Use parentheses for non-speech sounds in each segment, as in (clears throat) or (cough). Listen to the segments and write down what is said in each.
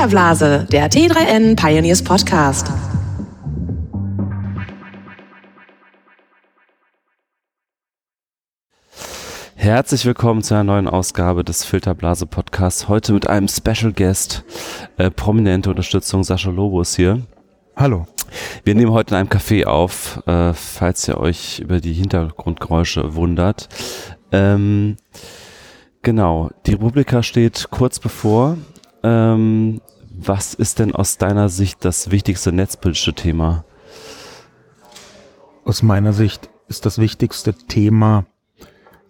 Filterblase, der T3N Pioneers Podcast. Herzlich willkommen zu einer neuen Ausgabe des Filterblase Podcasts. Heute mit einem Special Guest, äh, prominente Unterstützung, Sascha Lobos hier. Hallo. Wir nehmen heute in einem Café auf, äh, falls ihr euch über die Hintergrundgeräusche wundert. Ähm, genau, die Republika steht kurz bevor. Ähm, was ist denn aus deiner Sicht das wichtigste netzpolitische Thema? Aus meiner Sicht ist das wichtigste Thema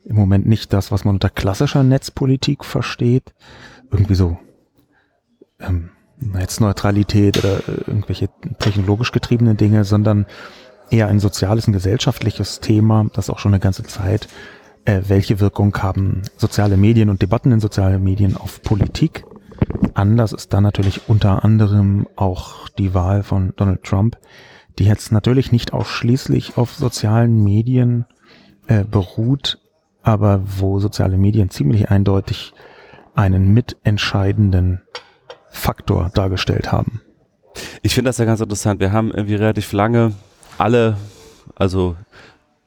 im Moment nicht das, was man unter klassischer Netzpolitik versteht. Irgendwie so ähm, Netzneutralität oder irgendwelche technologisch getriebenen Dinge, sondern eher ein soziales und gesellschaftliches Thema, das auch schon eine ganze Zeit, äh, welche Wirkung haben soziale Medien und Debatten in sozialen Medien auf Politik. Anders ist da natürlich unter anderem auch die Wahl von Donald Trump, die jetzt natürlich nicht ausschließlich auf sozialen Medien äh, beruht, aber wo soziale Medien ziemlich eindeutig einen mitentscheidenden Faktor dargestellt haben. Ich finde das ja ganz interessant. Wir haben irgendwie relativ lange alle, also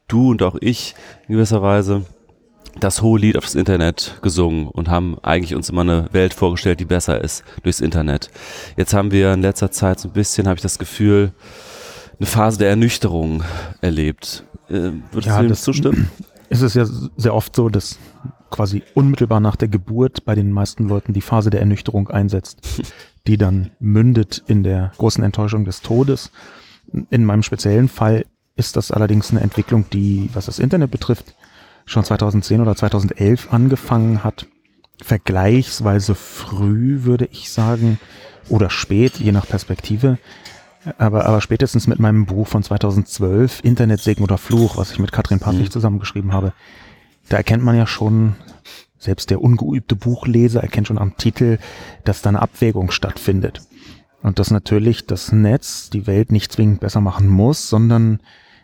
du und auch ich in gewisser Weise, das hohe Lied auf das Internet gesungen und haben eigentlich uns immer eine Welt vorgestellt, die besser ist durchs Internet. Jetzt haben wir in letzter Zeit so ein bisschen, habe ich das Gefühl, eine Phase der Ernüchterung erlebt. Äh, würdest ja, du dem zustimmen? (clears throat) Es ist ja sehr oft so, dass quasi unmittelbar nach der Geburt bei den meisten Leuten die Phase der Ernüchterung einsetzt, (laughs) die dann mündet in der großen Enttäuschung des Todes. In meinem speziellen Fall ist das allerdings eine Entwicklung, die, was das Internet betrifft, schon 2010 oder 2011 angefangen hat. Vergleichsweise früh, würde ich sagen, oder spät, je nach Perspektive. Aber, aber spätestens mit meinem Buch von 2012, Internetsegen oder Fluch, was ich mit Katrin Paffig mhm. zusammengeschrieben habe, da erkennt man ja schon, selbst der ungeübte Buchleser erkennt schon am Titel, dass da eine Abwägung stattfindet. Und dass natürlich das Netz die Welt nicht zwingend besser machen muss, sondern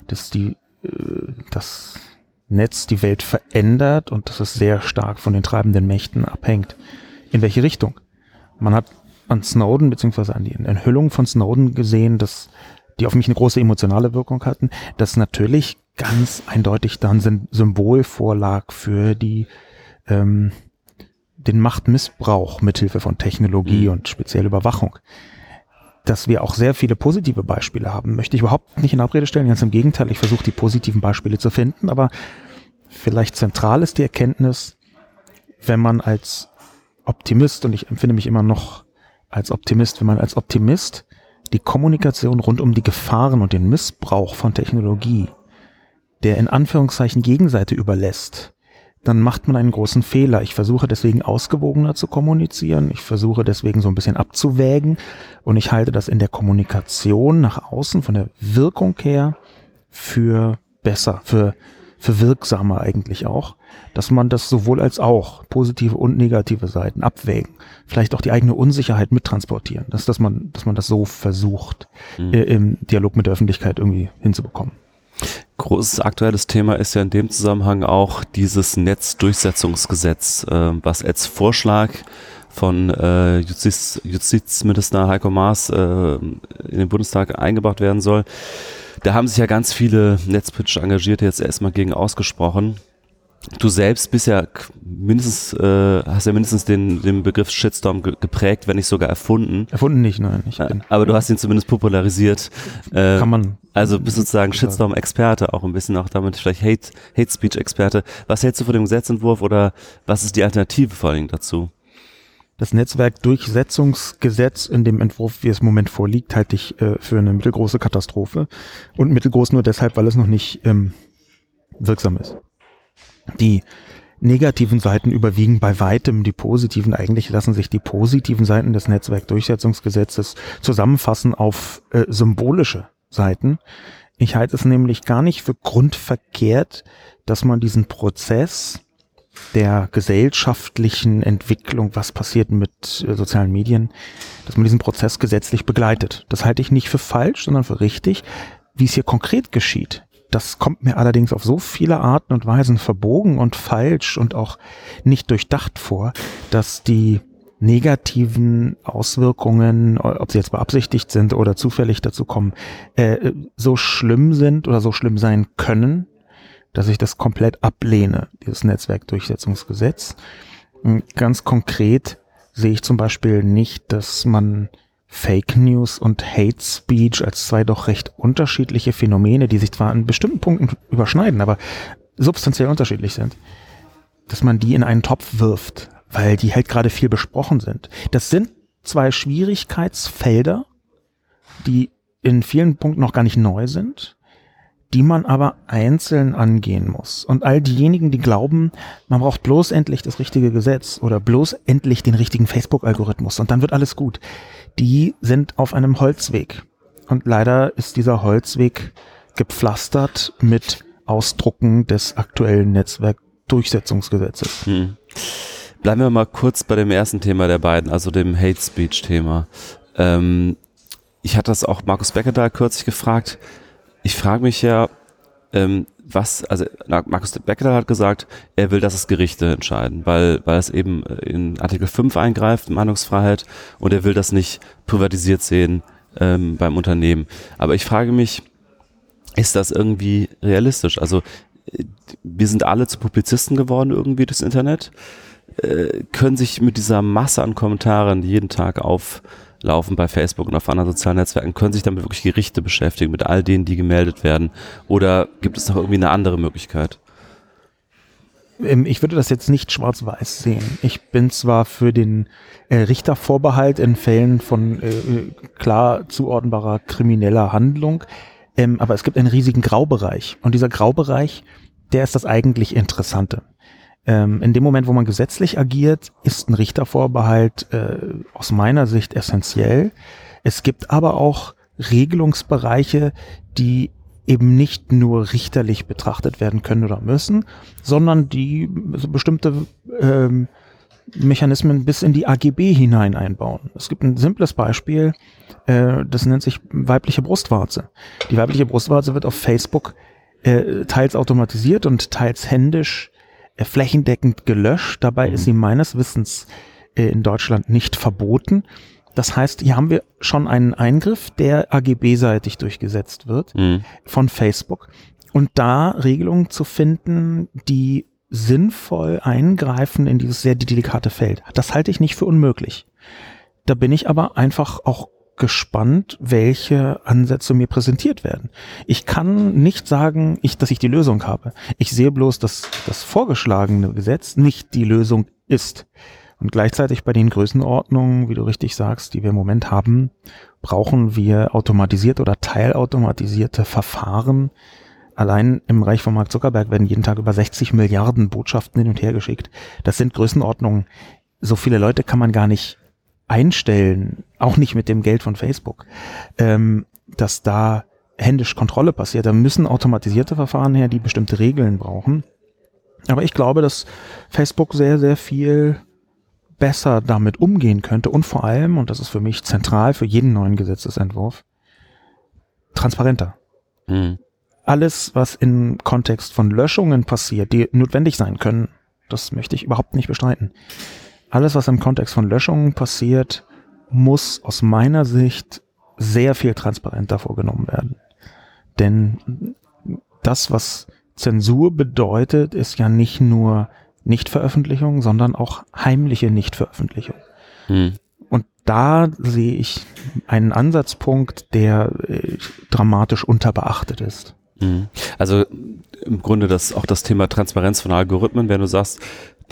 dass die, äh, das Netz die Welt verändert und dass es sehr stark von den treibenden Mächten abhängt. In welche Richtung? Man hat an Snowden beziehungsweise an die Enthüllung von Snowden gesehen, dass die auf mich eine große emotionale Wirkung hatten, dass natürlich ganz eindeutig dann Symbolvorlag für die ähm, den Machtmissbrauch mithilfe von Technologie mhm. und speziell Überwachung. Dass wir auch sehr viele positive Beispiele haben, möchte ich überhaupt nicht in Abrede stellen. Ganz im Gegenteil, ich versuche die positiven Beispiele zu finden, aber vielleicht zentral ist die Erkenntnis, wenn man als Optimist, und ich empfinde mich immer noch als Optimist, wenn man als Optimist die Kommunikation rund um die Gefahren und den Missbrauch von Technologie der in Anführungszeichen Gegenseite überlässt, dann macht man einen großen Fehler. Ich versuche deswegen ausgewogener zu kommunizieren. Ich versuche deswegen so ein bisschen abzuwägen. Und ich halte das in der Kommunikation nach außen von der Wirkung her für besser, für, für wirksamer eigentlich auch, dass man das sowohl als auch positive und negative Seiten abwägen. Vielleicht auch die eigene Unsicherheit mittransportieren. Dass, dass man, dass man das so versucht, mhm. äh, im Dialog mit der Öffentlichkeit irgendwie hinzubekommen. Großes aktuelles Thema ist ja in dem Zusammenhang auch dieses Netzdurchsetzungsgesetz, äh, was als Vorschlag von äh, Justiz, Justizminister Heiko Maas äh, in den Bundestag eingebracht werden soll. Da haben sich ja ganz viele netzpolitische Engagierte jetzt erstmal gegen ausgesprochen. Du selbst bist ja mindestens, äh, hast ja mindestens den, den Begriff Shitstorm ge geprägt, wenn nicht sogar erfunden. Erfunden nicht, nein. Ich bin, Aber du hast ihn zumindest popularisiert. Äh, Kann man. Also bist sozusagen Shitstorm-Experte, auch ein bisschen auch damit vielleicht Hate, Hate Speech-Experte. Was hältst du von dem Gesetzentwurf oder was ist die Alternative vor allem dazu? Das Netzwerkdurchsetzungsgesetz in dem Entwurf, wie es im Moment vorliegt, halte ich äh, für eine mittelgroße Katastrophe. Und mittelgroß nur deshalb, weil es noch nicht ähm, wirksam ist. Die negativen Seiten überwiegen bei weitem die positiven. Eigentlich lassen sich die positiven Seiten des Netzwerkdurchsetzungsgesetzes zusammenfassen auf äh, symbolische Seiten. Ich halte es nämlich gar nicht für grundverkehrt, dass man diesen Prozess der gesellschaftlichen Entwicklung, was passiert mit äh, sozialen Medien, dass man diesen Prozess gesetzlich begleitet. Das halte ich nicht für falsch, sondern für richtig. Wie es hier konkret geschieht, das kommt mir allerdings auf so viele Arten und Weisen verbogen und falsch und auch nicht durchdacht vor, dass die negativen Auswirkungen, ob sie jetzt beabsichtigt sind oder zufällig dazu kommen, äh, so schlimm sind oder so schlimm sein können, dass ich das komplett ablehne, dieses Netzwerkdurchsetzungsgesetz. Ganz konkret sehe ich zum Beispiel nicht, dass man Fake News und Hate Speech als zwei doch recht unterschiedliche Phänomene, die sich zwar an bestimmten Punkten überschneiden, aber substanziell unterschiedlich sind, dass man die in einen Topf wirft, weil die halt gerade viel besprochen sind. Das sind zwei Schwierigkeitsfelder, die in vielen Punkten noch gar nicht neu sind, die man aber einzeln angehen muss. Und all diejenigen, die glauben, man braucht bloß endlich das richtige Gesetz oder bloß endlich den richtigen Facebook-Algorithmus und dann wird alles gut, die sind auf einem Holzweg. Und leider ist dieser Holzweg gepflastert mit Ausdrucken des aktuellen Netzwerkdurchsetzungsgesetzes. Hm. Bleiben wir mal kurz bei dem ersten Thema der beiden, also dem Hate Speech Thema. Ähm, ich hatte das auch Markus Becker da kürzlich gefragt. Ich frage mich ja, ähm, was, also Markus Becker hat gesagt, er will, dass es Gerichte entscheiden, weil, weil es eben in Artikel 5 eingreift, Meinungsfreiheit, und er will das nicht privatisiert sehen ähm, beim Unternehmen. Aber ich frage mich, ist das irgendwie realistisch? Also wir sind alle zu Publizisten geworden irgendwie durchs Internet, äh, können sich mit dieser Masse an Kommentaren, jeden Tag auflaufen bei Facebook und auf anderen sozialen Netzwerken, können sich damit wirklich Gerichte beschäftigen, mit all denen, die gemeldet werden? Oder gibt es noch irgendwie eine andere Möglichkeit? Ähm, ich würde das jetzt nicht schwarz-weiß sehen. Ich bin zwar für den äh, Richtervorbehalt in Fällen von äh, äh klar zuordnbarer krimineller Handlung, ähm, aber es gibt einen riesigen Graubereich. Und dieser Graubereich, der ist das eigentlich Interessante. Ähm, in dem Moment, wo man gesetzlich agiert, ist ein Richtervorbehalt äh, aus meiner Sicht essentiell. Es gibt aber auch Regelungsbereiche, die eben nicht nur richterlich betrachtet werden können oder müssen, sondern die so bestimmte ähm, Mechanismen bis in die AGB hinein einbauen. Es gibt ein simples Beispiel, äh, das nennt sich weibliche Brustwarze. Die weibliche Brustwarze wird auf Facebook äh, teils automatisiert und teils händisch flächendeckend gelöscht. Dabei mhm. ist sie meines Wissens äh, in Deutschland nicht verboten. Das heißt, hier haben wir schon einen Eingriff, der AGB-seitig durchgesetzt wird mhm. von Facebook. Und da Regelungen zu finden, die sinnvoll eingreifen in dieses sehr delikate Feld. Das halte ich nicht für unmöglich. Da bin ich aber einfach auch gespannt, welche Ansätze mir präsentiert werden. Ich kann nicht sagen, ich, dass ich die Lösung habe. Ich sehe bloß, dass das vorgeschlagene Gesetz nicht die Lösung ist. Und gleichzeitig bei den Größenordnungen, wie du richtig sagst, die wir im Moment haben, brauchen wir automatisierte oder teilautomatisierte Verfahren, Allein im Bereich von Mark Zuckerberg werden jeden Tag über 60 Milliarden Botschaften hin und her geschickt. Das sind Größenordnungen. So viele Leute kann man gar nicht einstellen, auch nicht mit dem Geld von Facebook, ähm, dass da händisch Kontrolle passiert. Da müssen automatisierte Verfahren her, die bestimmte Regeln brauchen. Aber ich glaube, dass Facebook sehr, sehr viel besser damit umgehen könnte und vor allem, und das ist für mich zentral für jeden neuen Gesetzesentwurf, transparenter. Mhm alles, was im Kontext von Löschungen passiert, die notwendig sein können, das möchte ich überhaupt nicht bestreiten. Alles, was im Kontext von Löschungen passiert, muss aus meiner Sicht sehr viel transparenter vorgenommen werden. Denn das, was Zensur bedeutet, ist ja nicht nur Nichtveröffentlichung, sondern auch heimliche Nichtveröffentlichung. Hm. Und da sehe ich einen Ansatzpunkt, der äh, dramatisch unterbeachtet ist. Mhm. Also im Grunde das auch das Thema Transparenz von Algorithmen, wenn du sagst,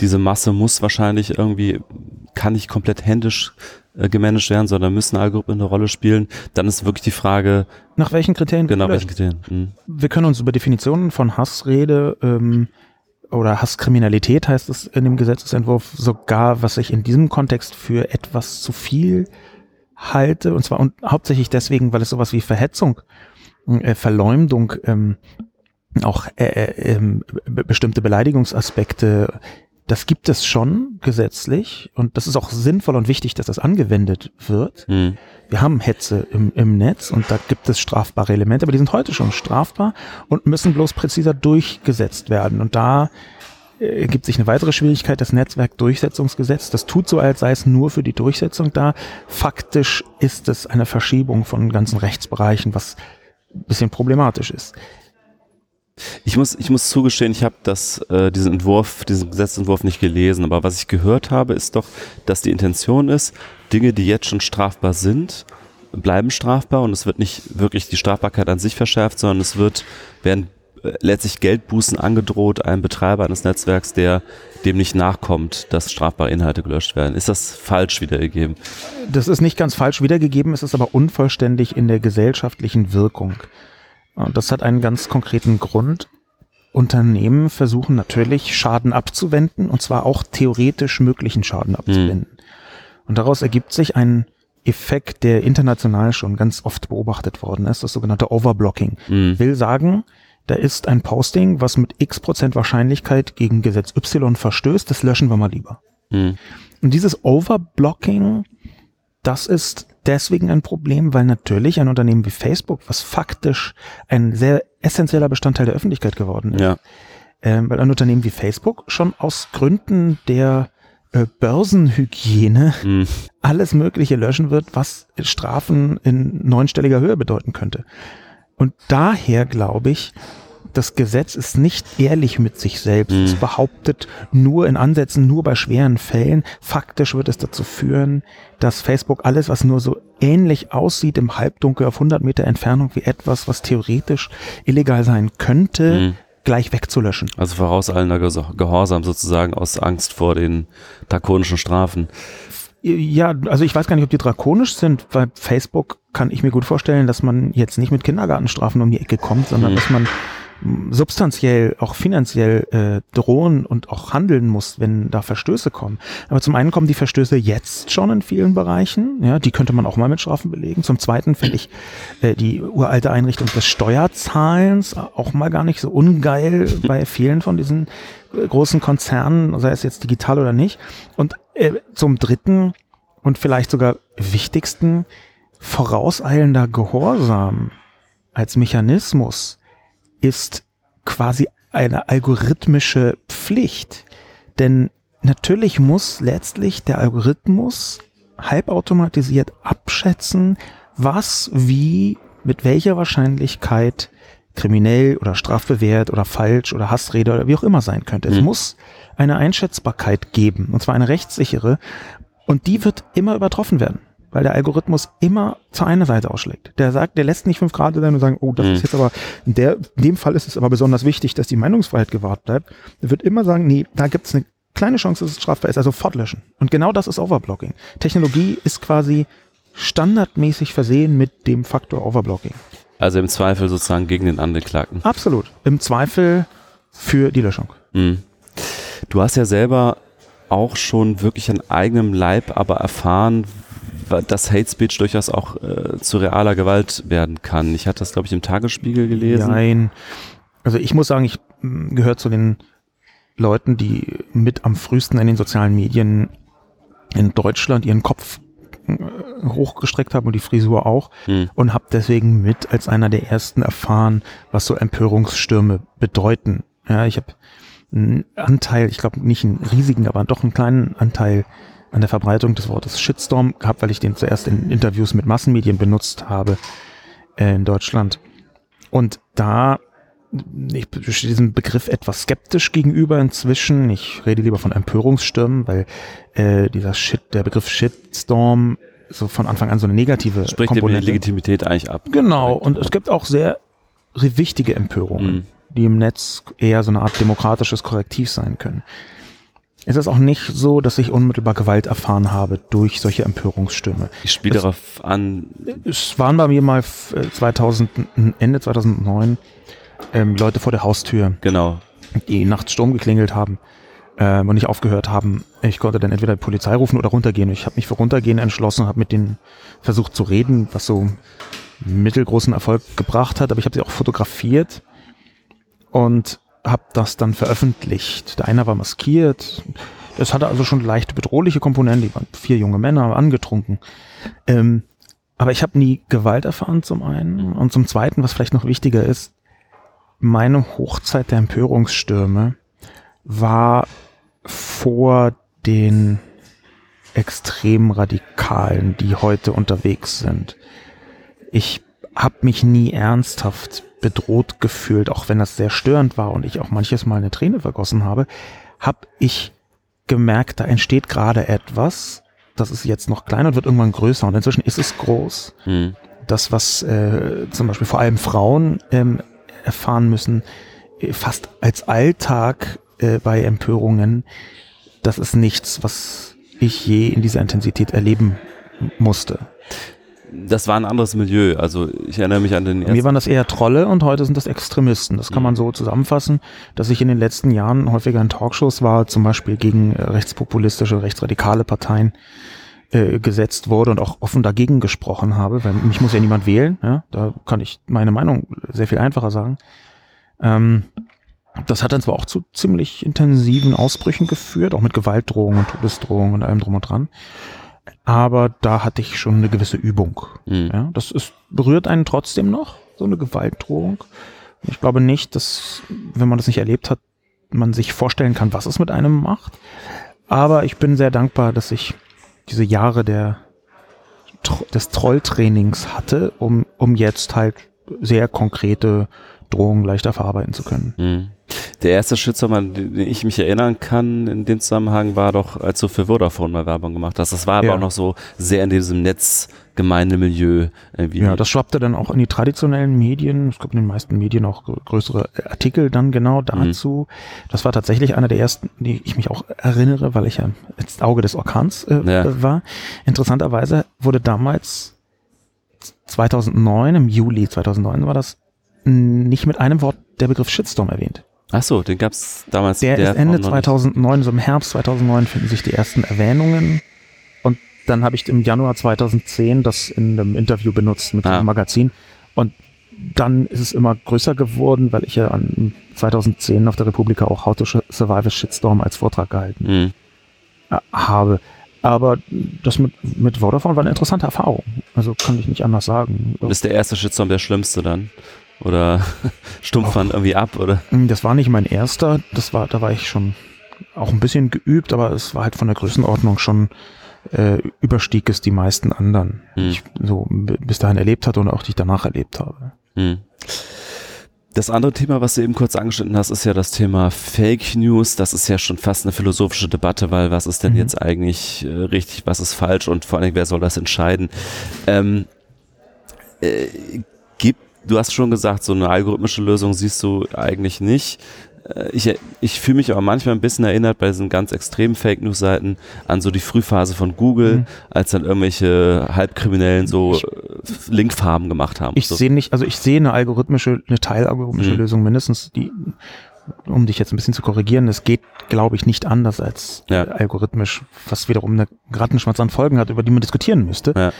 diese Masse muss wahrscheinlich irgendwie, kann nicht komplett händisch äh, gemanagt werden, sondern müssen Algorithmen eine Rolle spielen, dann ist wirklich die Frage. Nach welchen Kriterien? Genau, welchen Kriterien. Mhm. Wir können uns über Definitionen von Hassrede ähm, oder Hasskriminalität heißt es in dem Gesetzesentwurf sogar, was ich in diesem Kontext für etwas zu viel halte, und zwar und hauptsächlich deswegen, weil es sowas wie Verhetzung äh, Verleumdung, ähm, auch äh, äh, ähm, bestimmte Beleidigungsaspekte, das gibt es schon gesetzlich und das ist auch sinnvoll und wichtig, dass das angewendet wird. Mhm. Wir haben Hetze im, im Netz und da gibt es strafbare Elemente, aber die sind heute schon strafbar und müssen bloß präziser durchgesetzt werden. Und da äh, ergibt sich eine weitere Schwierigkeit, das Netzwerkdurchsetzungsgesetz. Das tut so, als sei es nur für die Durchsetzung da. Faktisch ist es eine Verschiebung von ganzen Rechtsbereichen, was ein bisschen problematisch ist. Ich muss, ich muss zugestehen, ich habe äh, diesen Entwurf, diesen Gesetzentwurf nicht gelesen, aber was ich gehört habe, ist doch, dass die Intention ist, Dinge, die jetzt schon strafbar sind, bleiben strafbar und es wird nicht wirklich die Strafbarkeit an sich verschärft, sondern es wird, werden äh, letztlich Geldbußen angedroht einem Betreiber eines Netzwerks, der dem nicht nachkommt, dass strafbare Inhalte gelöscht werden. Ist das falsch wiedergegeben? Das ist nicht ganz falsch wiedergegeben, es ist aber unvollständig in der gesellschaftlichen Wirkung. Und das hat einen ganz konkreten Grund. Unternehmen versuchen natürlich Schaden abzuwenden und zwar auch theoretisch möglichen Schaden abzuwenden. Hm. Und daraus ergibt sich ein Effekt, der international schon ganz oft beobachtet worden ist, das sogenannte Overblocking. Hm. Will sagen, da ist ein Posting, was mit x Prozent Wahrscheinlichkeit gegen Gesetz Y verstößt, das löschen wir mal lieber. Hm. Und dieses Overblocking, das ist deswegen ein Problem, weil natürlich ein Unternehmen wie Facebook, was faktisch ein sehr essentieller Bestandteil der Öffentlichkeit geworden ist, ja. ähm, weil ein Unternehmen wie Facebook schon aus Gründen der äh, Börsenhygiene hm. alles Mögliche löschen wird, was Strafen in neunstelliger Höhe bedeuten könnte. Und daher glaube ich, das Gesetz ist nicht ehrlich mit sich selbst. Mhm. Es behauptet nur in Ansätzen, nur bei schweren Fällen. Faktisch wird es dazu führen, dass Facebook alles, was nur so ähnlich aussieht im Halbdunkel auf 100 Meter Entfernung wie etwas, was theoretisch illegal sein könnte, mhm. gleich wegzulöschen. Also vorauseilender Gehorsam sozusagen aus Angst vor den drakonischen Strafen. Ja, also ich weiß gar nicht, ob die drakonisch sind, weil Facebook kann ich mir gut vorstellen, dass man jetzt nicht mit Kindergartenstrafen um die Ecke kommt, sondern mhm. dass man substanziell, auch finanziell äh, drohen und auch handeln muss, wenn da Verstöße kommen. Aber zum einen kommen die Verstöße jetzt schon in vielen Bereichen, ja, die könnte man auch mal mit Strafen belegen. Zum zweiten finde ich äh, die uralte Einrichtung des Steuerzahlens auch mal gar nicht so ungeil (laughs) bei vielen von diesen äh, großen Konzernen, sei es jetzt digital oder nicht. Und äh, zum dritten und vielleicht sogar wichtigsten, vorauseilender Gehorsam als Mechanismus ist quasi eine algorithmische Pflicht. Denn natürlich muss letztlich der Algorithmus halbautomatisiert abschätzen, was wie mit welcher Wahrscheinlichkeit kriminell oder strafbewehrt oder falsch oder Hassrede oder wie auch immer sein könnte. Mhm. Es muss eine Einschätzbarkeit geben, und zwar eine rechtssichere, und die wird immer übertroffen werden weil der Algorithmus immer zur einer Seite ausschlägt. Der sagt, der lässt nicht fünf Grad sein und sagen, oh, das mhm. ist jetzt aber, in, der, in dem Fall ist es aber besonders wichtig, dass die Meinungsfreiheit gewahrt bleibt. Er wird immer sagen, nee, da gibt es eine kleine Chance, dass es strafbar ist, also fortlöschen. Und genau das ist Overblocking. Technologie ist quasi standardmäßig versehen mit dem Faktor Overblocking. Also im Zweifel sozusagen gegen den Angeklagten. Absolut. Im Zweifel für die Löschung. Mhm. Du hast ja selber auch schon wirklich an eigenem Leib aber erfahren, dass Hate Speech durchaus auch äh, zu realer Gewalt werden kann. Ich hatte das, glaube ich, im Tagesspiegel gelesen. Nein. Also ich muss sagen, ich mm, gehöre zu den Leuten, die mit am frühesten in den sozialen Medien in Deutschland ihren Kopf äh, hochgestreckt haben und die Frisur auch hm. und habe deswegen mit als einer der ersten erfahren, was so Empörungsstürme bedeuten. Ja, ich habe einen Anteil, ich glaube nicht einen riesigen, aber doch einen kleinen Anteil an der Verbreitung des Wortes Shitstorm gehabt, weil ich den zuerst in Interviews mit Massenmedien benutzt habe äh, in Deutschland. Und da ich stehe diesem Begriff etwas skeptisch gegenüber inzwischen. Ich rede lieber von Empörungsstürmen, weil äh, dieser Shit, der Begriff Shitstorm so von Anfang an so eine negative Spricht Komponente. die Legitimität eigentlich ab. Genau, und es gibt auch sehr wichtige Empörungen, mhm. die im Netz eher so eine Art demokratisches Korrektiv sein können. Es ist auch nicht so, dass ich unmittelbar Gewalt erfahren habe durch solche Empörungsstürme. Ich spiele darauf an. Es waren bei mir mal 2000, äh, Ende 2009 ähm, Leute vor der Haustür. Genau. Die nachts Sturm geklingelt haben ähm, und nicht aufgehört haben. Ich konnte dann entweder die Polizei rufen oder runtergehen. Ich habe mich für runtergehen entschlossen, habe mit denen versucht zu reden, was so mittelgroßen Erfolg gebracht hat, aber ich habe sie auch fotografiert und habe das dann veröffentlicht. Der eine war maskiert. Es hatte also schon leicht bedrohliche Komponenten. Die waren vier junge Männer, angetrunken. Ähm, aber ich habe nie Gewalt erfahren zum einen. Und zum zweiten, was vielleicht noch wichtiger ist, meine Hochzeit der Empörungsstürme war vor den Extremradikalen, die heute unterwegs sind. Ich habe mich nie ernsthaft bedroht gefühlt, auch wenn das sehr störend war und ich auch manches Mal eine Träne vergossen habe, habe ich gemerkt, da entsteht gerade etwas, das ist jetzt noch klein und wird irgendwann größer und inzwischen ist es groß. Hm. Das, was äh, zum Beispiel vor allem Frauen ähm, erfahren müssen, äh, fast als Alltag äh, bei Empörungen, das ist nichts, was ich je in dieser Intensität erleben musste. Das war ein anderes Milieu. Also ich erinnere mich an den mir waren das eher Trolle und heute sind das Extremisten. Das kann man so zusammenfassen, dass ich in den letzten Jahren häufiger in Talkshows war, zum Beispiel gegen äh, rechtspopulistische, rechtsradikale Parteien äh, gesetzt wurde und auch offen dagegen gesprochen habe, weil mich muss ja niemand wählen. Ja? Da kann ich meine Meinung sehr viel einfacher sagen. Ähm, das hat dann zwar auch zu ziemlich intensiven Ausbrüchen geführt, auch mit Gewaltdrohungen und Todesdrohungen und allem drum und dran. Aber da hatte ich schon eine gewisse Übung. Mhm. Ja, das ist, berührt einen trotzdem noch, so eine Gewaltdrohung. Ich glaube nicht, dass, wenn man das nicht erlebt hat, man sich vorstellen kann, was es mit einem macht. Aber ich bin sehr dankbar, dass ich diese Jahre der, des Trolltrainings hatte, um, um jetzt halt sehr konkrete Drohungen leichter verarbeiten zu können. Mhm. Der erste Shitstorm, an den ich mich erinnern kann in dem Zusammenhang, war doch, als du für Vodafone mal Werbung gemacht hast. Das war aber Ja. auch noch so sehr in diesem Netzgemeindemilieu. Irgendwie. Ja, das schwappte dann auch in die traditionellen Medien. Es gab in den meisten Medien auch grö- größere Artikel dann genau dazu. Das war tatsächlich einer der ersten, die ich mich auch erinnere, weil ich ja ins Auge des Orkans äh, Ja. äh, war. Interessanterweise wurde damals 2009, im Juli 2009 war das, nicht mit einem Wort der Begriff Shitstorm erwähnt. Ach so, den gab's damals. Der, ist Ende war noch nicht- 2009, so im Herbst 2009 finden sich die ersten Erwähnungen. Und dann habe ich im Januar 2010 das in einem Interview benutzt mit Ah. einem Magazin. Und dann ist es immer größer geworden, weil ich ja an 2010 auf der Republika auch How to Survive Shitstorm als Vortrag gehalten Mhm. habe. Aber das mit, mit Vodafone war eine interessante Erfahrung. Also kann ich nicht anders sagen. Und ist der erste Shitstorm der schlimmste dann? Oder (laughs) stumpft man irgendwie ab? Oder? Das war nicht mein erster, das war, da war ich schon auch ein bisschen geübt, aber es war halt von der Größenordnung schon äh, überstieg es die meisten anderen, die Hm. ich so bis dahin erlebt hatte und auch die ich danach erlebt habe. Hm. Das andere Thema, was du eben kurz angeschnitten hast, ist ja das Thema Fake News. Das ist ja schon fast eine philosophische Debatte, weil was ist denn Mhm. jetzt eigentlich äh, richtig, was ist falsch und vor allen Dingen, wer soll das entscheiden? Ähm, äh, du hast schon gesagt, so eine algorithmische Lösung siehst du eigentlich nicht. Äh, Ich, ich fühle mich aber manchmal ein bisschen erinnert bei diesen ganz extremen Fake News Seiten an so die Frühphase von Google, Mhm. als dann irgendwelche Halbkriminellen so Ich- äh, Linkfarben gemacht haben. Ich so. sehe nicht, also ich sehe eine algorithmische, eine teilalgorithmische Mhm. Lösung mindestens, die, um dich jetzt ein bisschen zu korrigieren, es geht, glaube ich, nicht anders als Ja. algorithmisch, was wiederum eine Rattenschwanz an Folgen hat, über die man diskutieren müsste. Ja.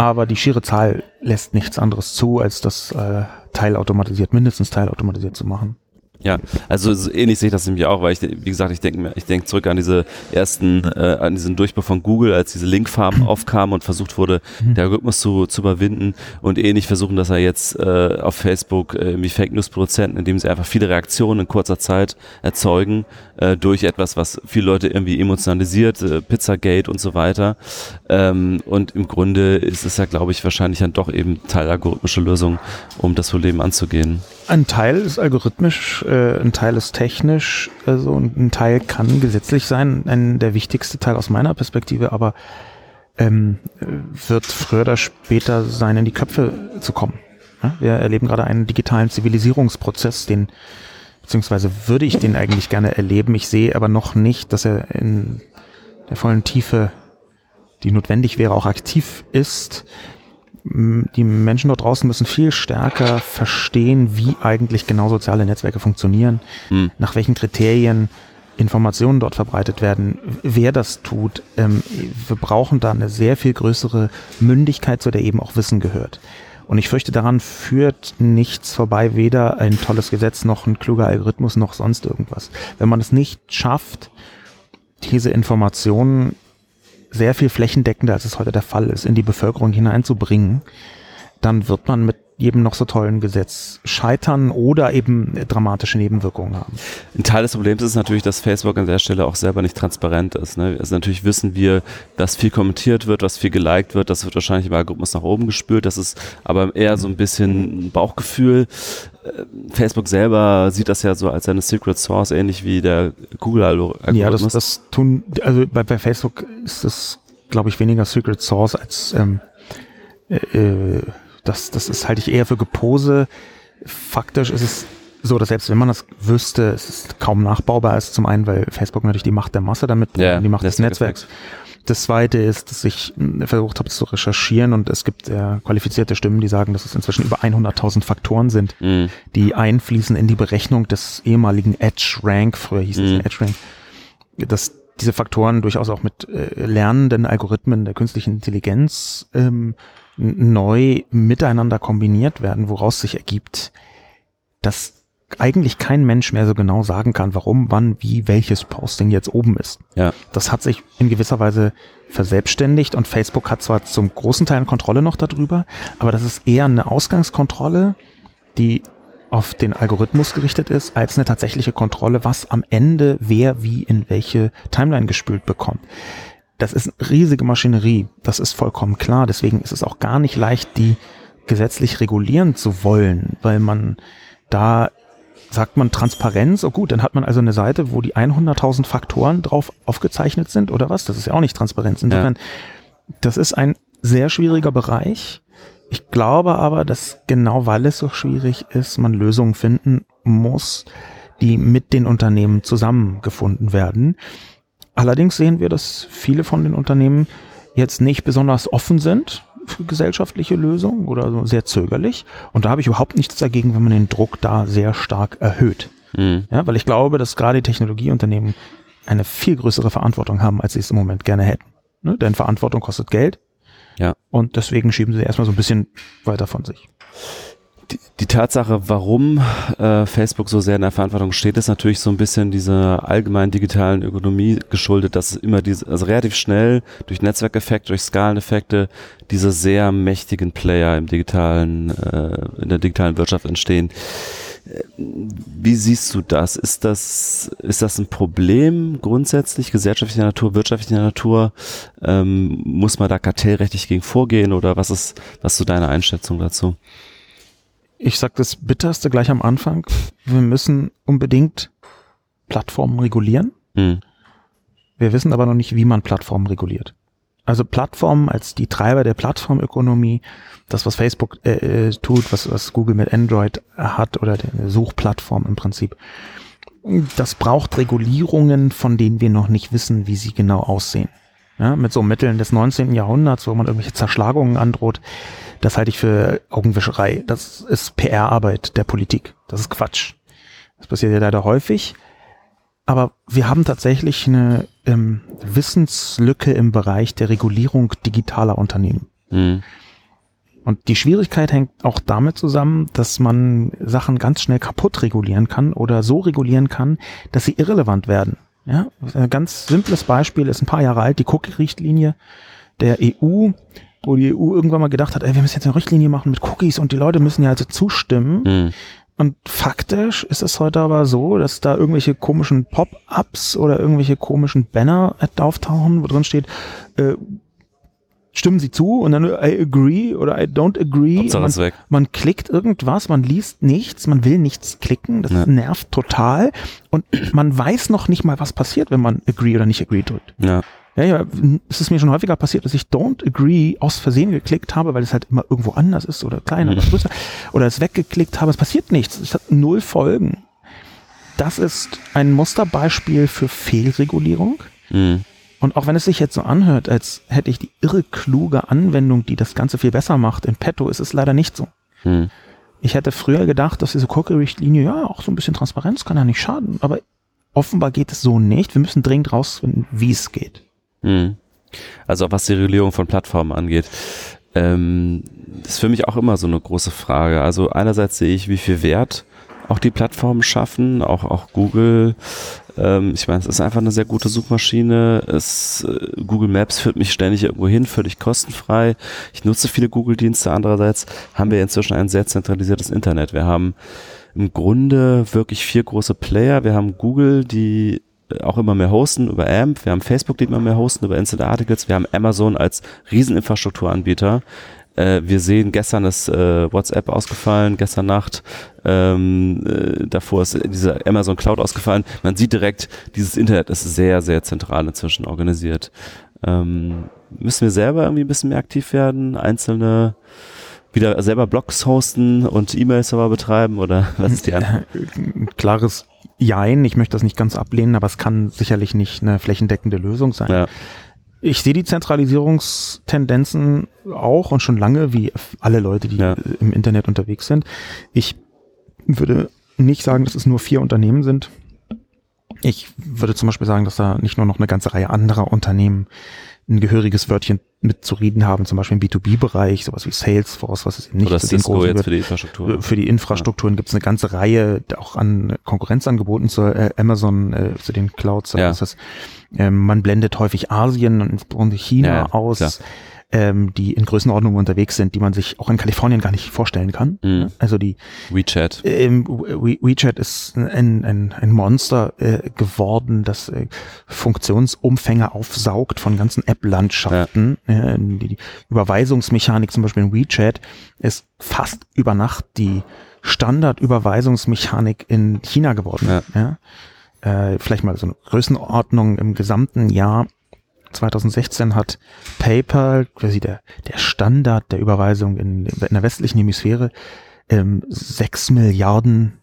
Aber die schiere Zahl lässt nichts anderes zu, als das äh, teilautomatisiert, mindestens teilautomatisiert zu machen. Ja, also so ähnlich sehe ich das nämlich auch, weil ich, wie gesagt, ich denke mir, ich denke zurück an diese ersten, äh, an diesen Durchbruch von Google, als diese Linkfarben (clears throat) aufkamen und versucht wurde, Mhm. der Algorithmus zu, zu überwinden und ähnlich versuchen, dass er jetzt äh, auf Facebook äh, wie Fake News Produzenten, indem sie einfach viele Reaktionen in kurzer Zeit erzeugen äh, durch etwas, was viele Leute irgendwie emotionalisiert, äh, Pizzagate und so weiter. Ähm, und im Grunde ist es ja, glaube ich, wahrscheinlich dann doch eben teilalgorithmische Lösung, um das Problem anzugehen. Ein Teil ist algorithmisch, äh, ein Teil ist technisch, also ein Teil kann gesetzlich sein. Ein, der wichtigste Teil aus meiner Perspektive, aber ähm, äh, wird früher oder später sein, in die Köpfe zu kommen. Ja? Wir erleben gerade einen digitalen Zivilisierungsprozess, den beziehungsweise würde ich den eigentlich gerne erleben. Ich sehe aber noch nicht, dass er in der vollen Tiefe, die notwendig wäre, auch aktiv ist. Die Menschen dort draußen müssen viel stärker verstehen, wie eigentlich genau soziale Netzwerke funktionieren, Hm. nach welchen Kriterien Informationen dort verbreitet werden, wer das tut. Ähm, wir brauchen da eine sehr viel größere Mündigkeit, zu der eben auch Wissen gehört. Und ich fürchte, daran führt nichts vorbei, weder ein tolles Gesetz noch ein kluger Algorithmus noch sonst irgendwas. Wenn man es nicht schafft, diese Informationen sehr viel flächendeckender, als es heute der Fall ist, in die Bevölkerung hineinzubringen, dann wird man mit jedem noch so tollen Gesetz scheitern oder eben dramatische Nebenwirkungen haben. Ein Teil des Problems ist natürlich, dass Facebook an der Stelle auch selber nicht transparent ist. Ne? Also natürlich wissen wir, dass viel kommentiert wird, was viel geliked wird, das wird wahrscheinlich im Algorithmus nach oben gespült. Das ist aber eher so ein bisschen ein Bauchgefühl. Äh, Facebook selber sieht das ja so als eine Secret Source, ähnlich wie der Google-Algorithmus. Ja, das, das tun, also bei, bei Facebook ist das, glaube ich, weniger Secret Source als ähm, äh, äh das, das ist halte ich eher für Gepose. Faktisch ist es so, dass selbst wenn man das wüsste, es ist kaum nachbaubar ist. Zum einen, weil Facebook natürlich die Macht der Masse damit, ja, die Macht des Netzwerks. Das zweite ist, dass ich hm, versucht habe zu recherchieren und es gibt äh, qualifizierte Stimmen, die sagen, dass es inzwischen über 100.000 Faktoren sind, Mhm. die einfließen in die Berechnung des ehemaligen Edge Rank, früher hieß es Mhm. Edge Rank, dass diese Faktoren durchaus auch mit äh, lernenden Algorithmen der künstlichen Intelligenz ähm, neu miteinander kombiniert werden, woraus sich ergibt, dass eigentlich kein Mensch mehr so genau sagen kann, warum, wann, wie, welches Posting jetzt oben ist. Ja. Das hat sich in gewisser Weise verselbstständigt und Facebook hat zwar zum großen Teil Kontrolle noch darüber, aber das ist eher eine Ausgangskontrolle, die auf den Algorithmus gerichtet ist, als eine tatsächliche Kontrolle, was am Ende wer wie in welche Timeline gespült bekommt. Das ist eine riesige Maschinerie, das ist vollkommen klar. Deswegen ist es auch gar nicht leicht, die gesetzlich regulieren zu wollen, weil man da sagt man Transparenz, oh gut, dann hat man also eine Seite, wo die 100.000 Faktoren drauf aufgezeichnet sind oder was? Das ist ja auch nicht Transparenz. Insofern, das ist ein sehr schwieriger Bereich. Ich glaube aber, dass genau weil es so schwierig ist, man Lösungen finden muss, die mit den Unternehmen zusammengefunden werden. Allerdings sehen wir, dass viele von den Unternehmen jetzt nicht besonders offen sind gesellschaftliche Lösungen oder so sehr zögerlich. Und da habe ich überhaupt nichts dagegen, wenn man den Druck da sehr stark erhöht. Mhm. Ja, weil ich glaube, dass gerade die Technologieunternehmen eine viel größere Verantwortung haben, als sie es im Moment gerne hätten. Ne? Denn Verantwortung kostet Geld. Ja. Und deswegen schieben sie erstmal so ein bisschen weiter von sich. Die, Tatsache, warum äh, Facebook so sehr in der Verantwortung steht, ist natürlich so ein bisschen dieser allgemeinen digitalen Ökonomie geschuldet, dass es immer diese, also relativ schnell durch Netzwerkeffekte, durch Skaleneffekte diese sehr mächtigen Player im digitalen, äh, in der digitalen Wirtschaft entstehen. Äh, Wie siehst du das? Ist das, ist das ein Problem grundsätzlich, gesellschaftlicher Natur, wirtschaftlicher Natur? Ähm, muss man da kartellrechtlich gegen vorgehen oder was ist, was ist so deine Einschätzung dazu? Ich sag das Bitterste gleich am Anfang. Wir müssen unbedingt Plattformen regulieren. Hm. Wir wissen aber noch nicht, wie man Plattformen reguliert. Also Plattformen als die Treiber der Plattformökonomie, das was Facebook äh, äh, tut, was, was Google mit Android hat oder der Suchplattform im Prinzip, das braucht Regulierungen, von denen wir noch nicht wissen, wie sie genau aussehen. Ja, mit so Mitteln des 19. Jahrhunderts, wo man irgendwelche Zerschlagungen androht, das halte ich für Augenwischerei. Das ist PR-Arbeit der Politik. Das ist Quatsch. Das passiert ja leider häufig. Aber wir haben tatsächlich eine ähm, Wissenslücke im Bereich der Regulierung digitaler Unternehmen. Hm. Und die Schwierigkeit hängt auch damit zusammen, dass man Sachen ganz schnell kaputt regulieren kann oder so regulieren kann, dass sie irrelevant werden. Ja, ein ganz simples Beispiel ist ein paar Jahre alt, die Cookie-Richtlinie der EU, wo die EU irgendwann mal gedacht hat, ey, wir müssen jetzt eine Richtlinie machen mit Cookies und die Leute müssen ja also zustimmen. Hm. Und faktisch ist es heute aber so, dass da irgendwelche komischen Pop-ups oder irgendwelche komischen Banner auftauchen, wo drin steht, äh, stimmen Sie zu und dann I agree oder I don't agree. Hauptsache Man, weg. man klickt irgendwas, man liest nichts, man will nichts klicken, das Ja. nervt total und man weiß noch nicht mal, was passiert, wenn man agree oder nicht agree drückt. Ja. Ja, ja, es ist mir schon häufiger passiert, dass ich don't agree aus Versehen geklickt habe, weil es halt immer irgendwo anders ist oder kleiner oder Mhm. größer oder es weggeklickt habe. Es passiert nichts. Es hat null Folgen. Das ist ein Musterbeispiel für Fehlregulierung. Hm. Und auch wenn es sich jetzt so anhört, als hätte ich die irre kluge Anwendung, die das Ganze viel besser macht, in petto, ist es leider nicht so. Hm. Ich hätte früher gedacht, dass diese Cookie-Richtlinie, ja, auch so ein bisschen Transparenz kann ja nicht schaden, aber offenbar geht es so nicht. Wir müssen dringend rausfinden, wie es geht. Hm. Also auch was die Regulierung von Plattformen angeht. Ähm, ist für mich auch immer so eine große Frage. Also einerseits sehe ich, wie viel Wert auch die Plattformen schaffen, auch, auch Google Ähm, ich meine, es ist einfach eine sehr gute Suchmaschine. Es, äh, Google Maps führt mich ständig irgendwo hin, völlig kostenfrei. Ich nutze viele Google-Dienste. Andererseits haben wir inzwischen ein sehr zentralisiertes Internet. Wir haben im Grunde wirklich vier große Player. Wir haben Google, die auch immer mehr hosten über AMP. Wir haben Facebook, die immer mehr hosten über Instant Articles. Wir haben Amazon als Rieseninfrastrukturanbieter. Äh, wir sehen, gestern ist äh, WhatsApp ausgefallen, gestern Nacht. Ähm, äh, davor ist diese Amazon Cloud ausgefallen. Man sieht direkt, dieses Internet ist sehr, sehr zentral inzwischen organisiert. Ähm, müssen wir selber irgendwie ein bisschen mehr aktiv werden? Einzelne wieder selber Blogs hosten und E-Mail-Server betreiben oder (laughs) was ist die Antwort? Ein klares Jein. Ich möchte das nicht ganz ablehnen, aber es kann sicherlich nicht eine flächendeckende Lösung sein. Ja. Ich sehe die Zentralisierungstendenzen auch und schon lange, wie alle Leute, die ja. im Internet unterwegs sind. Ich würde nicht sagen, dass es nur vier Unternehmen sind. Ich würde zum Beispiel sagen, dass da nicht nur noch eine ganze Reihe anderer Unternehmen ein gehöriges Wörtchen mitzureden haben, zum Beispiel im B2B-Bereich, sowas wie Salesforce, was es eben nicht Oder Cisco großen jetzt für die Infrastruktur. Für die Infrastrukturen ja. gibt es eine ganze Reihe auch an Konkurrenzangeboten zu äh, Amazon, äh, zu den Cloud-Services. Ja. Ähm, man blendet häufig Asien und China ja, aus. Klar ähm, die in Größenordnungen unterwegs sind, die man sich auch in Kalifornien gar nicht vorstellen kann. Mhm. Also die WeChat. Ähm, We WeChat ist ein, ein, ein Monster äh, geworden, das äh, Funktionsumfänge aufsaugt von ganzen App-Landschaften. Ja. Äh, die, die Überweisungsmechanik zum Beispiel in WeChat ist fast über Nacht die Standardüberweisungsmechanik in China geworden. Ja. ja? Äh, vielleicht mal so eine Größenordnung im gesamten Jahr 2016 hat PayPal, quasi der, der Standard der Überweisung in, in der westlichen Hemisphäre, ähm, 6 Milliarden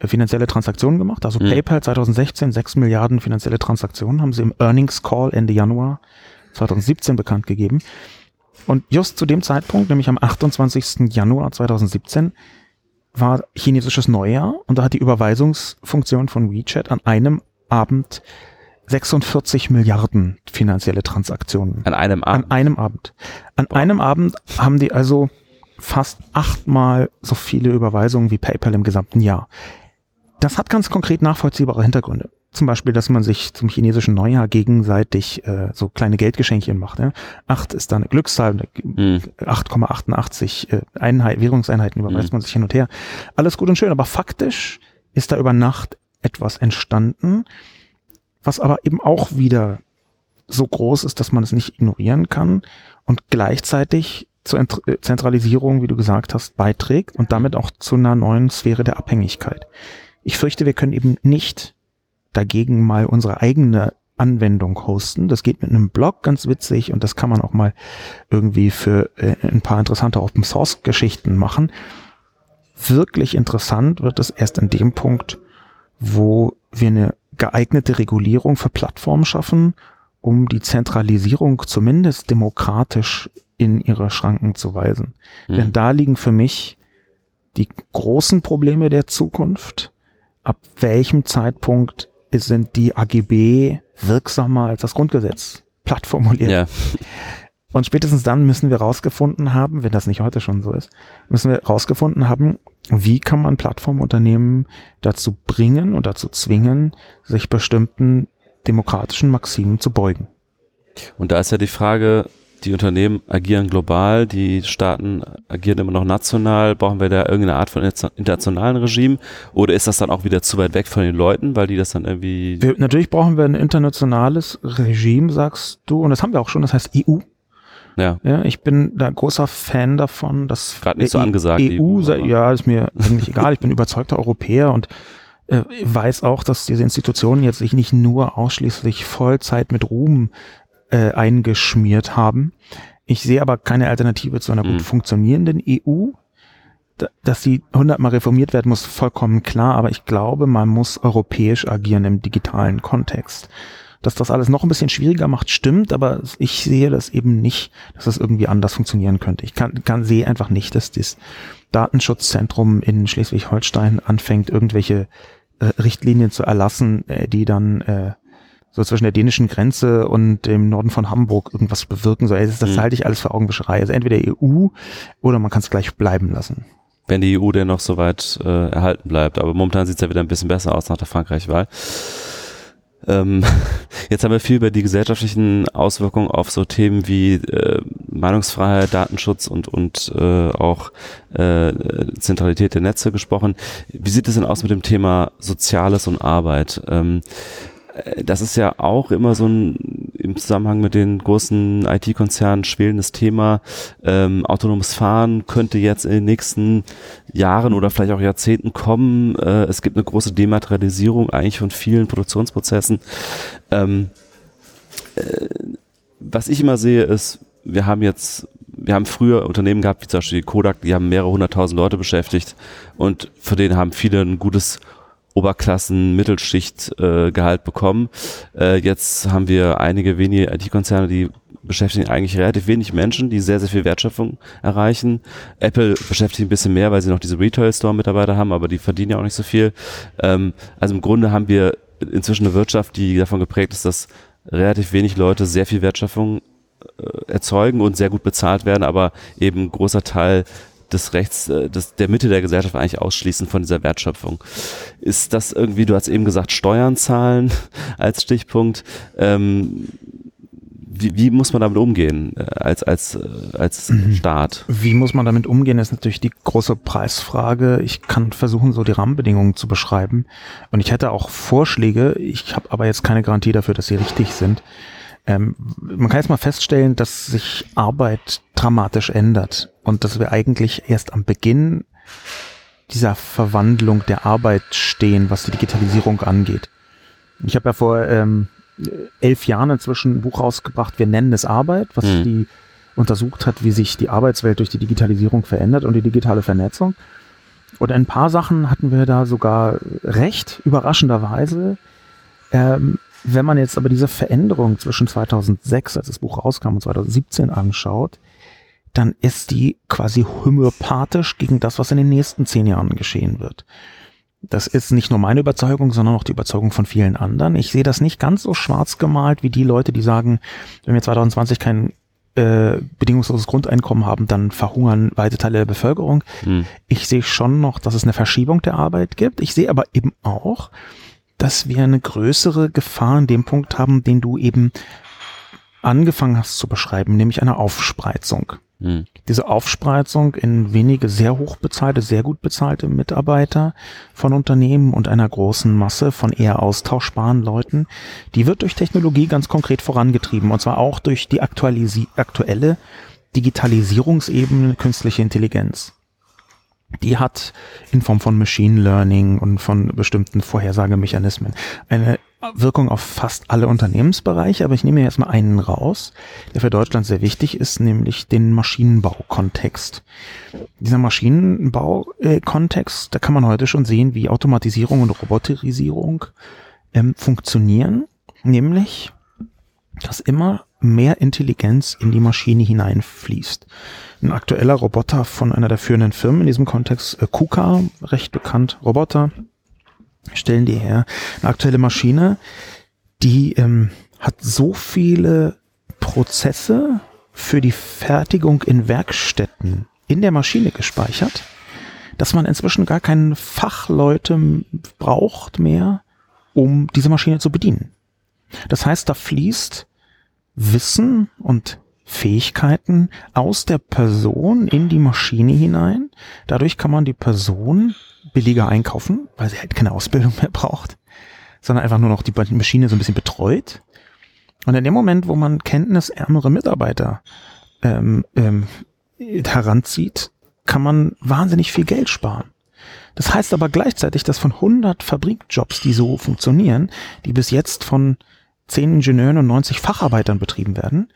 finanzielle Transaktionen gemacht. Also mhm. PayPal 2016 6 Milliarden finanzielle Transaktionen haben sie im Earnings Call Ende Januar 2017 bekannt gegeben. Und just zu dem Zeitpunkt, nämlich am 28. Januar 2017, war chinesisches Neujahr und da hat die Überweisungsfunktion von WeChat an einem Abend 46 Milliarden finanzielle Transaktionen. An einem Abend? An einem Abend. An Boah. einem Abend haben die also fast achtmal so viele Überweisungen wie PayPal im gesamten Jahr. Das hat ganz konkret nachvollziehbare Hintergründe. Zum Beispiel, dass man sich zum chinesischen Neujahr gegenseitig äh, so kleine Geldgeschenkchen macht. Ja? Acht ist da eine Glückszahl, hm. 8,88 äh, Einheit, Währungseinheiten überweist hm. man sich hin und her. Alles gut und schön, aber faktisch ist da über Nacht etwas entstanden, was aber eben auch wieder so groß ist, dass man es nicht ignorieren kann und gleichzeitig zur äh, Zentralisierung, wie du gesagt hast, beiträgt und damit auch zu einer neuen Sphäre der Abhängigkeit. Ich fürchte, wir können eben nicht dagegen mal unsere eigene Anwendung hosten. Das geht mit einem Blog ganz witzig und das kann man auch mal irgendwie für äh, ein paar interessante Open Source Geschichten machen. Wirklich interessant wird es erst in dem Punkt, wo wir eine geeignete Regulierung für Plattformen schaffen, um die Zentralisierung zumindest demokratisch in ihre Schranken zu weisen. Mhm. Denn da liegen für mich die großen Probleme der Zukunft. Ab welchem Zeitpunkt sind die AGB wirksamer als das Grundgesetz? Plattformuliert. Ja. Und spätestens dann müssen wir rausgefunden haben, wenn das nicht heute schon so ist, müssen wir rausgefunden haben, wie kann man Plattformunternehmen dazu bringen und dazu zwingen, sich bestimmten demokratischen Maximen zu beugen. Und da ist ja die Frage, die Unternehmen agieren global, die Staaten agieren immer noch national. Brauchen wir da irgendeine Art von internationalen Regime? Oder ist das dann auch wieder zu weit weg von den Leuten, weil die das dann irgendwie. Wir, natürlich brauchen wir ein internationales Regime, sagst du. Und das haben wir auch schon, das heißt EU. Ja. ja, ich bin da großer Fan davon, dass gerade nicht so angesagt. EU, EU ja, ist mir eigentlich egal. Ich bin überzeugter Europäer und äh, weiß auch, dass diese Institutionen jetzt sich nicht nur ausschließlich Vollzeit mit Ruhm äh, eingeschmiert haben. Ich sehe aber keine Alternative zu einer mhm. gut funktionierenden EU. dass sie hundertmal reformiert werden muss, vollkommen klar, aber ich glaube, man muss europäisch agieren im digitalen Kontext. Dass das alles noch ein bisschen schwieriger macht, stimmt, aber ich sehe das eben nicht, dass das irgendwie anders funktionieren könnte. Ich kann, kann sehe einfach nicht, dass das Datenschutzzentrum in Schleswig-Holstein anfängt, irgendwelche äh, Richtlinien zu erlassen, äh, die dann äh, so zwischen der dänischen Grenze und dem Norden von Hamburg irgendwas bewirken soll. Das, das mhm. halte ich alles für Augenwischerei. Also entweder EU oder man kann es gleich bleiben lassen. Wenn die EU denn noch so weit äh, erhalten bleibt. Aber momentan sieht es ja wieder ein bisschen besser aus nach der Frankreich-Wahl. Ähm, (laughs) jetzt haben wir viel über die gesellschaftlichen Auswirkungen auf so Themen wie äh, Meinungsfreiheit, Datenschutz und, und äh, auch äh, Zentralität der Netze gesprochen. Wie sieht es denn aus mit dem Thema Soziales und Arbeit? Ähm, äh, das ist ja auch immer so ein im Zusammenhang mit den großen IT-Konzernen schwelendes Thema. Ähm, autonomes Fahren könnte jetzt in den nächsten Jahren oder vielleicht auch Jahrzehnten kommen. Äh, es gibt eine große Dematerialisierung eigentlich von vielen Produktionsprozessen. Ähm, äh, was ich immer sehe, ist, wir haben jetzt wir haben früher Unternehmen gehabt, wie zum Beispiel Kodak, die haben mehrere hunderttausend Leute beschäftigt und für denen haben viele ein gutes Oberklassen, Mittelschicht äh, Gehalt bekommen. Äh, jetzt haben wir einige wenige IT-Konzerne, die beschäftigen eigentlich relativ wenig Menschen, die sehr, sehr viel Wertschöpfung erreichen. Apple beschäftigt ein bisschen mehr, weil sie noch diese Retail-Store-Mitarbeiter haben, aber die verdienen ja auch nicht so viel. Ähm, also im Grunde haben wir inzwischen eine Wirtschaft, die davon geprägt ist, dass relativ wenig Leute sehr viel Wertschöpfung äh, erzeugen und sehr gut bezahlt werden, aber eben großer Teil des Rechts, äh, des, der Mitte der Gesellschaft eigentlich ausschließen von dieser Wertschöpfung. Ist das irgendwie, du hast eben gesagt, Steuern zahlen (laughs) als Stichpunkt. Ähm, wie, wie muss man damit umgehen äh, als, als, äh, als mhm. Staat? Wie muss man damit umgehen, ist natürlich die große Preisfrage. Ich kann versuchen, so die Rahmenbedingungen zu beschreiben. Und ich hätte auch Vorschläge. Ich habe aber jetzt keine Garantie dafür, dass sie richtig sind. Ähm, man kann jetzt mal feststellen, dass sich Arbeit dramatisch ändert und dass wir eigentlich erst am Beginn dieser Verwandlung der Arbeit stehen, was die Digitalisierung angeht. Ich habe ja vor ähm, elf Jahren inzwischen ein Buch rausgebracht, wir nennen es Arbeit, was mhm. die untersucht hat, wie sich die Arbeitswelt durch die Digitalisierung verändert und die digitale Vernetzung. Und ein paar Sachen hatten wir da sogar recht, überraschenderweise. Ähm, wenn man jetzt aber diese Veränderung zwischen 2006, als das Buch rauskam, und 2017 anschaut, dann ist die quasi homöopathisch gegen das, was in den nächsten zehn Jahren geschehen wird. Das ist nicht nur meine Überzeugung, sondern auch die Überzeugung von vielen anderen. Ich sehe das nicht ganz so schwarz gemalt wie die Leute, die sagen, wenn wir 2020 kein äh, bedingungsloses Grundeinkommen haben, dann verhungern weite Teile der Bevölkerung. Hm. Ich sehe schon noch, dass es eine Verschiebung der Arbeit gibt. Ich sehe aber eben auch, dass wir eine größere Gefahr in dem Punkt haben, den du eben angefangen hast zu beschreiben, nämlich eine Aufspreizung. Hm. Diese Aufspreizung in wenige sehr hoch bezahlte, sehr gut bezahlte Mitarbeiter von Unternehmen und einer großen Masse von eher austauschbaren Leuten, die wird durch Technologie ganz konkret vorangetrieben und zwar auch durch die aktuelle Digitalisierungsebene künstliche Intelligenz die hat in Form von Machine Learning und von bestimmten Vorhersagemechanismen eine Wirkung auf fast alle Unternehmensbereiche, aber ich nehme jetzt mal einen raus, der für Deutschland sehr wichtig ist, nämlich den Maschinenbaukontext. Dieser Maschinenbaukontext, da kann man heute schon sehen, wie Automatisierung und Roboterisierung ähm, funktionieren, nämlich, dass immer mehr Intelligenz in die Maschine hineinfließt ein aktueller Roboter von einer der führenden Firmen in diesem Kontext, äh, KUKA, recht bekannt, Roboter, stellen die her. Eine aktuelle Maschine, die ähm, hat so viele Prozesse für die Fertigung in Werkstätten in der Maschine gespeichert, dass man inzwischen gar keine Fachleute braucht mehr, um diese Maschine zu bedienen. Das heißt, da fließt Wissen und Fähigkeiten aus der Person in die Maschine hinein. Dadurch kann man die Person billiger einkaufen, weil sie halt keine Ausbildung mehr braucht, sondern einfach nur noch die Maschine so ein bisschen betreut. Und in dem Moment, wo man kenntnisärmere Mitarbeiter ähm, ähm, heranzieht, kann man wahnsinnig viel Geld sparen. Das heißt aber gleichzeitig, dass von 100 Fabrikjobs, die so funktionieren, die bis jetzt von 10 Ingenieuren und 90 Facharbeitern betrieben werden,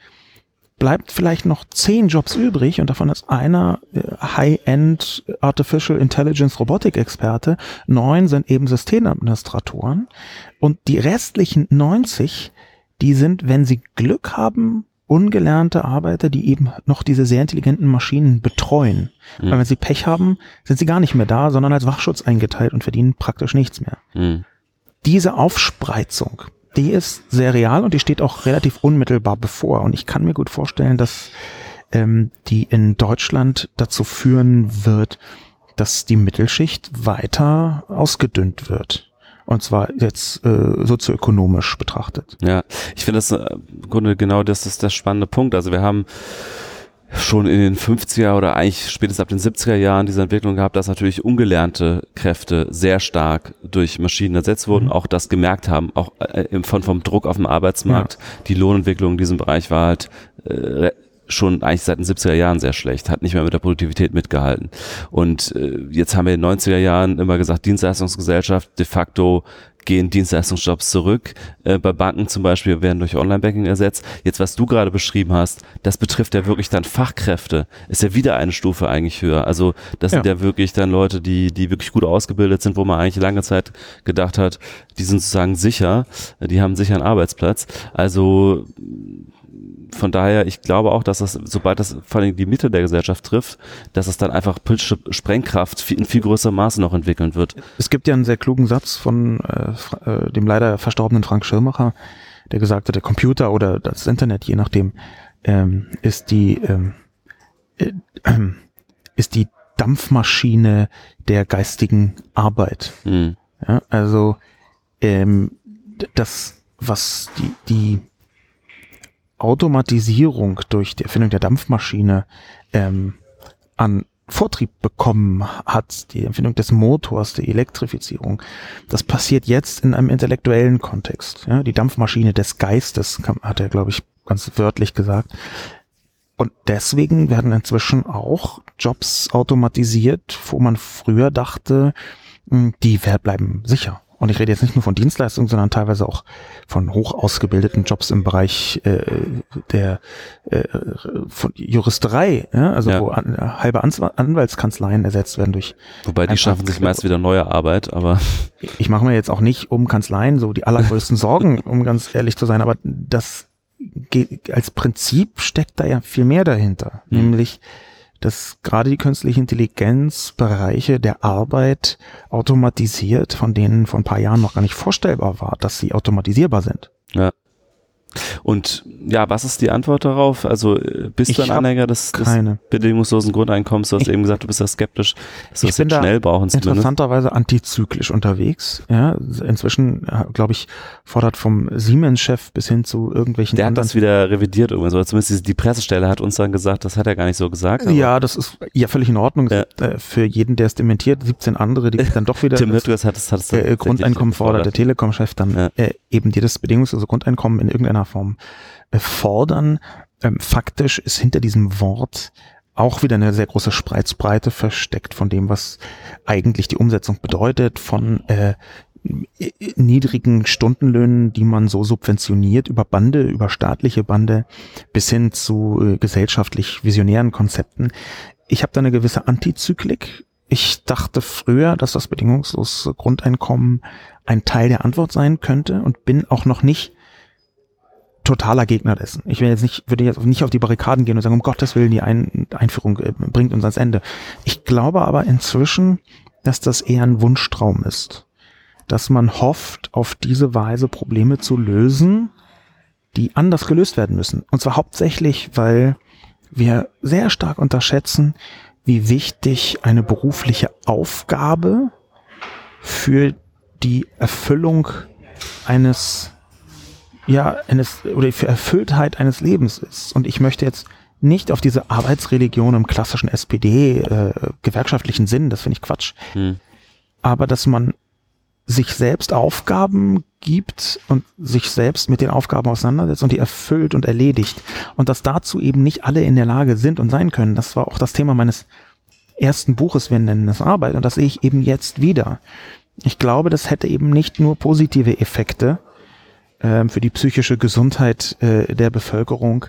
bleibt vielleicht noch zehn Jobs übrig und davon ist einer äh, High-End Artificial Intelligence Robotik Experte, neun sind eben Systemadministratoren und die restlichen 90, die sind, wenn sie Glück haben, ungelernte Arbeiter, die eben noch diese sehr intelligenten Maschinen betreuen. Mhm. Weil wenn sie Pech haben, sind sie gar nicht mehr da, sondern als Wachschutz eingeteilt und verdienen praktisch nichts mehr. Mhm. Diese Aufspreizung, die ist sehr real und die steht auch relativ unmittelbar bevor. Und ich kann mir gut vorstellen, dass ähm, die in Deutschland dazu führen wird, dass die Mittelschicht weiter ausgedünnt wird. Und zwar jetzt äh, sozioökonomisch betrachtet. Ja, ich finde das äh, im Grunde genau das ist der spannende Punkt. Also wir haben schon in den 50er oder eigentlich spätestens ab den 70er Jahren diese Entwicklung gehabt, dass natürlich ungelernte Kräfte sehr stark durch Maschinen ersetzt wurden, mhm. auch das gemerkt haben, auch äh, von, vom Druck auf dem Arbeitsmarkt. Ja. Die Lohnentwicklung in diesem Bereich war halt äh, schon eigentlich seit den 70er Jahren sehr schlecht, hat nicht mehr mit der Produktivität mitgehalten. Und äh, jetzt haben wir in den 90er Jahren immer gesagt, Dienstleistungsgesellschaft, de facto gehen Dienstleistungsjobs zurück. Äh, bei Banken zum Beispiel werden durch Online-Banking ersetzt. Jetzt, was du gerade beschrieben hast, das betrifft ja wirklich dann Fachkräfte. Ist ja wieder eine Stufe eigentlich höher. Also das ja. sind ja wirklich dann Leute, die, die wirklich gut ausgebildet sind, wo man eigentlich lange Zeit gedacht hat, die sind sozusagen sicher, die haben sicher einen Arbeitsplatz. Also von daher, ich glaube auch, dass das, sobald das vor allem die Mitte der Gesellschaft trifft, dass es dann einfach politische Sprengkraft in viel größerem Maße noch entwickeln wird. Es gibt ja einen sehr klugen Satz von äh, äh, dem leider verstorbenen Frank Schirmacher, der gesagt hat, der Computer oder das Internet, je nachdem, ähm, ist die ähm, äh, äh, ist die Dampfmaschine der geistigen Arbeit. Mhm. Ja, also ähm, das, was die, die Automatisierung durch die Erfindung der Dampfmaschine ähm, an Vortrieb bekommen hat, die Erfindung des Motors, die Elektrifizierung, das passiert jetzt in einem intellektuellen Kontext. Ja, die Dampfmaschine des Geistes, hat er, glaube ich, ganz wörtlich gesagt. Und deswegen werden inzwischen auch Jobs automatisiert, wo man früher dachte, hm, die bleiben sicher. Und ich rede jetzt nicht nur von Dienstleistungen, sondern teilweise auch von hoch ausgebildeten Jobs im Bereich äh, der äh, von Juristerei, ja? also ja. wo an, halbe Anwaltskanzleien ersetzt werden durch. Wobei die schaffen sich meist wieder neue Arbeit, aber. Ich mache mir jetzt auch nicht um Kanzleien so die allergrößten (laughs) Sorgen, um ganz ehrlich zu sein, aber das geht, als Prinzip steckt da ja viel mehr dahinter, hm. nämlich dass gerade die künstliche Intelligenz Bereiche der Arbeit automatisiert, von denen vor ein paar Jahren noch gar nicht vorstellbar war, dass sie automatisierbar sind. Ja. Und ja, was ist die Antwort darauf? Also äh, bist ich du ein Anhänger des, des bedingungslosen Grundeinkommens? Du hast ich, eben gesagt, du bist ja skeptisch, dass wir es schnell brauchen. Interessanterweise antizyklisch unterwegs. Ja, inzwischen, äh, glaube ich, fordert vom Siemens-Chef bis hin zu irgendwelchen Der hat das wieder revidiert irgendwie, so zumindest die Pressestelle hat uns dann gesagt, das hat er gar nicht so gesagt. Ja, das ist ja völlig in Ordnung. Ja. Äh, für jeden, der es dementiert, 17 andere, die dann doch wieder (laughs) Tim das, hat es, hat es äh, Grundeinkommen fordert, der Telekom-Chef dann ja. äh, eben dir das bedingungslose Grundeinkommen in irgendeiner Form äh, fordern. Ähm, faktisch ist hinter diesem Wort auch wieder eine sehr große Spreizbreite versteckt von dem, was eigentlich die Umsetzung bedeutet, von äh, niedrigen Stundenlöhnen, die man so subventioniert über Bande, über staatliche Bande, bis hin zu äh, gesellschaftlich visionären Konzepten. Ich habe da eine gewisse Antizyklik. Ich dachte früher, dass das bedingungslose Grundeinkommen ein Teil der Antwort sein könnte und bin auch noch nicht totaler Gegner dessen. Ich will jetzt nicht, würde jetzt nicht auf die Barrikaden gehen und sagen, um Gottes Willen, die Ein Einführung äh, bringt uns ans Ende. Ich glaube aber inzwischen, dass das eher ein Wunschtraum ist. Dass man hofft, auf diese Weise Probleme zu lösen, die anders gelöst werden müssen. Und zwar hauptsächlich, weil wir sehr stark unterschätzen, wie wichtig eine berufliche Aufgabe für die Erfüllung eines ja, eines, oder für Erfülltheit eines Lebens ist. Und ich möchte jetzt nicht auf diese Arbeitsreligion im klassischen SPD, äh, gewerkschaftlichen Sinn, das finde ich Quatsch. Hm. Aber dass man sich selbst Aufgaben gibt und sich selbst mit den Aufgaben auseinandersetzt und die erfüllt und erledigt. Und dass dazu eben nicht alle in der Lage sind und sein können. Das war auch das Thema meines ersten Buches, wir nennen es Arbeit. Und das sehe ich eben jetzt wieder. Ich glaube, das hätte eben nicht nur positive Effekte, ähm, für die psychische Gesundheit äh, der Bevölkerung,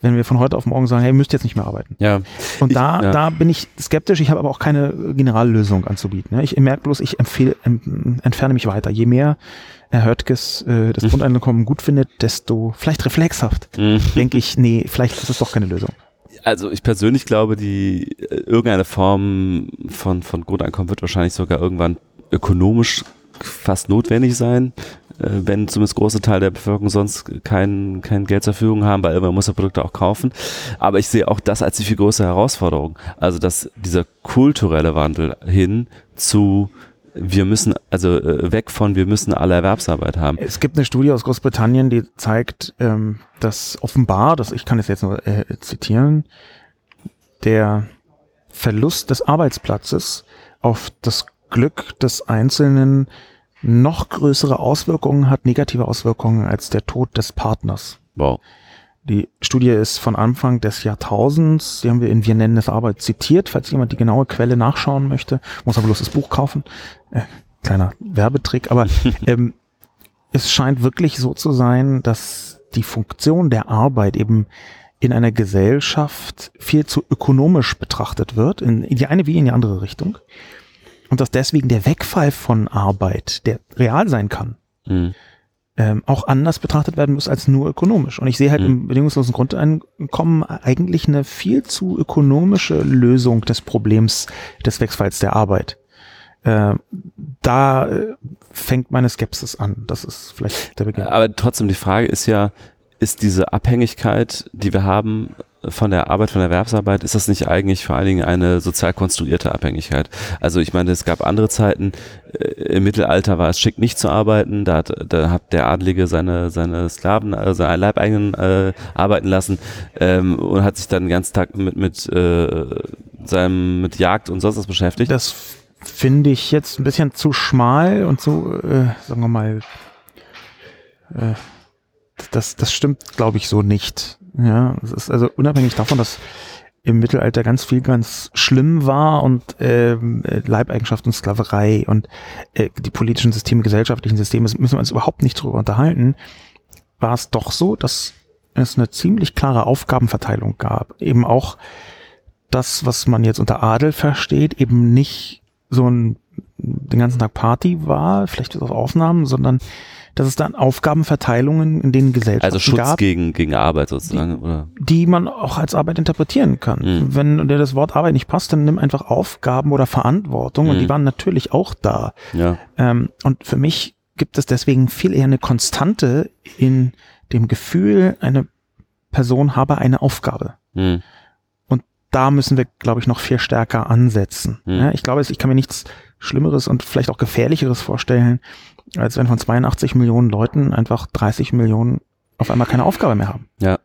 wenn wir von heute auf morgen sagen, hey, ihr müsst jetzt nicht mehr arbeiten. Ja. Und da, ich, ja. da bin ich skeptisch, ich habe aber auch keine Generallösung anzubieten. Ich merke bloß, ich empfehle, entferne mich weiter. Je mehr Herr Höttges äh, das Grundeinkommen gut findet, desto vielleicht reflexhaft mhm. denke ich, nee, vielleicht ist es doch keine Lösung. Also ich persönlich glaube, die äh, irgendeine Form von, von Grundeinkommen wird wahrscheinlich sogar irgendwann ökonomisch fast notwendig sein. Äh, wenn zumindest große Teil der Bevölkerung sonst kein, kein Geld zur Verfügung haben, weil man muss ja Produkte auch kaufen. Aber ich sehe auch das als die viel größere Herausforderung. Also dass dieser kulturelle Wandel hin zu wir müssen, also äh, weg von, wir müssen alle Erwerbsarbeit haben. Es gibt eine Studie aus Großbritannien, die zeigt, ähm, dass offenbar, dass ich kann es jetzt nur äh, zitieren, der Verlust des Arbeitsplatzes auf das Glück des Einzelnen noch größere Auswirkungen hat, negative Auswirkungen als der Tod des Partners. Wow. Die Studie ist von Anfang des Jahrtausends. Sie haben wir in Wir nennen es Arbeit zitiert. Falls jemand die genaue Quelle nachschauen möchte, muss aber bloß das Buch kaufen. Äh, kleiner Werbetrick, aber (laughs) ähm, es scheint wirklich so zu sein, dass die Funktion der Arbeit eben in einer Gesellschaft viel zu ökonomisch betrachtet wird, in, in die eine wie in die andere Richtung. Und dass deswegen der Wegfall von Arbeit, der real sein kann, Mhm. ähm, auch anders betrachtet werden muss als nur ökonomisch. Und ich sehe halt Mhm. im bedingungslosen Grundeinkommen eigentlich eine viel zu ökonomische Lösung des Problems des Wegfalls der Arbeit. Äh, da fängt meine Skepsis an. Das ist vielleicht der Beginn. Aber trotzdem, die Frage ist ja, ist diese Abhängigkeit, die wir haben von der Arbeit, von der Erwerbsarbeit, ist das nicht eigentlich vor allen Dingen eine sozial konstruierte Abhängigkeit? Also ich meine, es gab andere Zeiten, äh, im Mittelalter war es schick, nicht zu arbeiten, da hat, da hat der Adlige seine, seine Sklaven, also seine Leibeigenen äh, arbeiten lassen ähm, und hat sich dann den ganzen Tag mit, mit äh, seinem, mit Jagd und sonst was beschäftigt. Das finde ich jetzt ein bisschen zu schmal und so, äh, sagen wir mal, äh, das, das stimmt, glaube ich, so nicht. Ja, es ist also unabhängig davon, dass im Mittelalter ganz viel ganz schlimm war und äh, Leibeigenschaft und Sklaverei und äh, die politischen Systeme, gesellschaftlichen Systeme, das müssen wir uns überhaupt nicht drüber unterhalten, war es doch so, dass es eine ziemlich klare Aufgabenverteilung gab. Eben auch das, was man jetzt unter Adel versteht, eben nicht so ein den ganzen Tag Party war, vielleicht auf Aufnahmen, sondern dass es dann Aufgabenverteilungen in den Gesellschaften Also Schutz gab, gegen, gegen Arbeit sozusagen, oder? die man auch als Arbeit interpretieren kann. Mhm. Wenn dir das Wort Arbeit nicht passt, dann nimm einfach Aufgaben oder Verantwortung und Mhm. die waren natürlich auch da. Ja. Ähm, und für mich gibt es deswegen viel eher eine Konstante in dem Gefühl, eine Person habe eine Aufgabe. Hm. Da müssen wir, glaube ich, noch viel stärker ansetzen. Mhm. Ja, ich glaube, ich kann mir nichts Schlimmeres und vielleicht auch Gefährlicheres vorstellen, als wenn von 82 Millionen Leuten einfach 30 Millionen auf einmal keine Aufgabe mehr haben. Ja.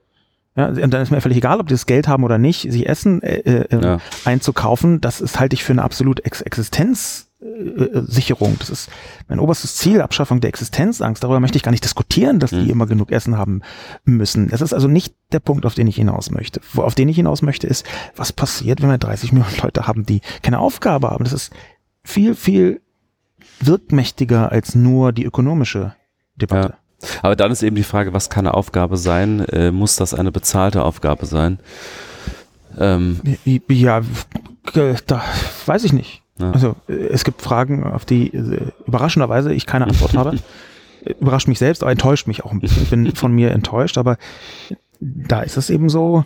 Ja, und dann ist mir völlig egal, ob die das Geld haben oder nicht, sich Essen äh, äh, Ja. einzukaufen, das ist halte ich für eine absolute Ex Existenzsicherung. Das ist mein oberstes Ziel, Abschaffung der Existenzangst. Darüber möchte ich gar nicht diskutieren, dass die Mhm. immer genug Essen haben müssen. Das ist also nicht der Punkt, auf den ich hinaus möchte. Wo, auf den ich hinaus möchte, ist, was passiert, wenn wir 30 Millionen Leute haben, die keine Aufgabe haben. Das ist viel, viel wirkmächtiger als nur die ökonomische Debatte. Aber dann ist eben die Frage, was kann eine Aufgabe sein? Äh, muss das eine bezahlte Aufgabe sein? Ähm, Ja, da weiß ich nicht. Ja. Also äh, es gibt Fragen, auf die äh, überraschenderweise ich keine Antwort habe. (laughs) Überrascht mich selbst, aber enttäuscht mich auch ein bisschen. Ich bin von mir enttäuscht, aber da ist es eben so,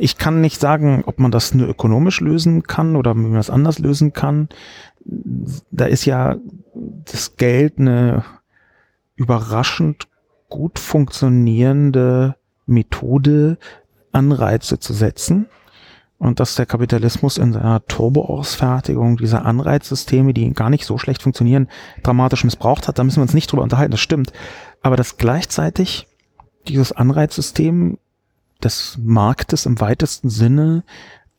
ich kann nicht sagen, ob man das nur ökonomisch lösen kann oder wie man das anders lösen kann. Da ist ja das Geld eine überraschend gut funktionierende Methode, Anreize zu setzen. Und dass der Kapitalismus in seiner Turboausfertigung dieser Anreizsysteme, die gar nicht so schlecht funktionieren, dramatisch missbraucht hat, da müssen wir uns nicht drüber unterhalten, das stimmt. Aber dass gleichzeitig dieses Anreizsystem des Marktes im weitesten Sinne